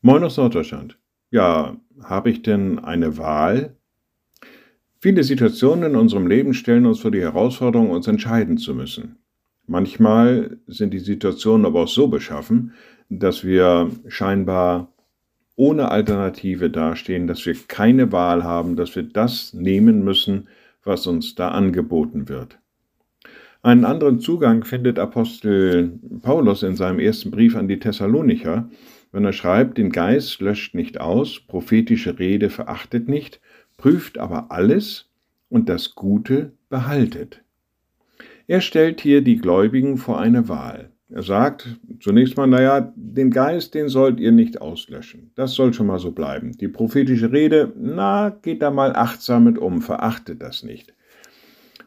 Moin aus Norddeutschland. Ja, habe ich denn eine Wahl? Viele Situationen in unserem Leben stellen uns vor die Herausforderung, uns entscheiden zu müssen. Manchmal sind die Situationen aber auch so beschaffen, dass wir scheinbar ohne Alternative dastehen, dass wir keine Wahl haben, dass wir das nehmen müssen, was uns da angeboten wird. Einen anderen Zugang findet Apostel Paulus in seinem ersten Brief an die Thessalonicher, wenn er schreibt, den Geist löscht nicht aus, prophetische Rede verachtet nicht, prüft aber alles und das Gute behaltet. Er stellt hier die Gläubigen vor eine Wahl. Er sagt zunächst mal, naja, den Geist, den sollt ihr nicht auslöschen. Das soll schon mal so bleiben. Die prophetische Rede, na, geht da mal achtsam mit um, verachtet das nicht.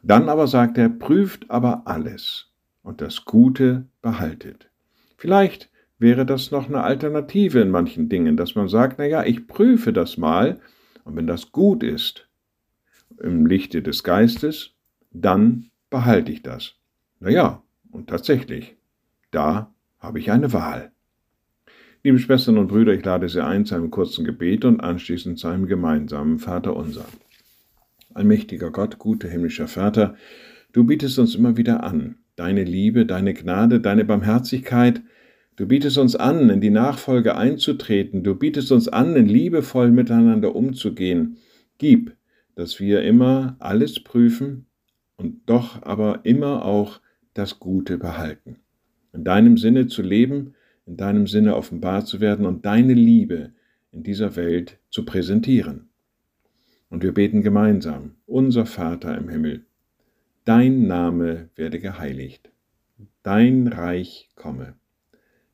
Dann aber sagt er, prüft aber alles und das Gute behaltet. Vielleicht wäre das noch eine Alternative in manchen Dingen, dass man sagt, na ja, ich prüfe das mal und wenn das gut ist im Lichte des Geistes, dann behalte ich das. Na ja, und tatsächlich, da habe ich eine Wahl. Liebe Schwestern und Brüder, ich lade Sie ein zu einem kurzen Gebet und anschließend zu einem gemeinsamen Vater unser. Allmächtiger Gott, guter himmlischer Vater, du bietest uns immer wieder an, deine Liebe, deine Gnade, deine Barmherzigkeit, Du bietest uns an, in die Nachfolge einzutreten. Du bietest uns an, in liebevoll miteinander umzugehen. Gib, dass wir immer alles prüfen und doch aber immer auch das Gute behalten. In deinem Sinne zu leben, in deinem Sinne offenbar zu werden und deine Liebe in dieser Welt zu präsentieren. Und wir beten gemeinsam, unser Vater im Himmel, dein Name werde geheiligt, dein Reich komme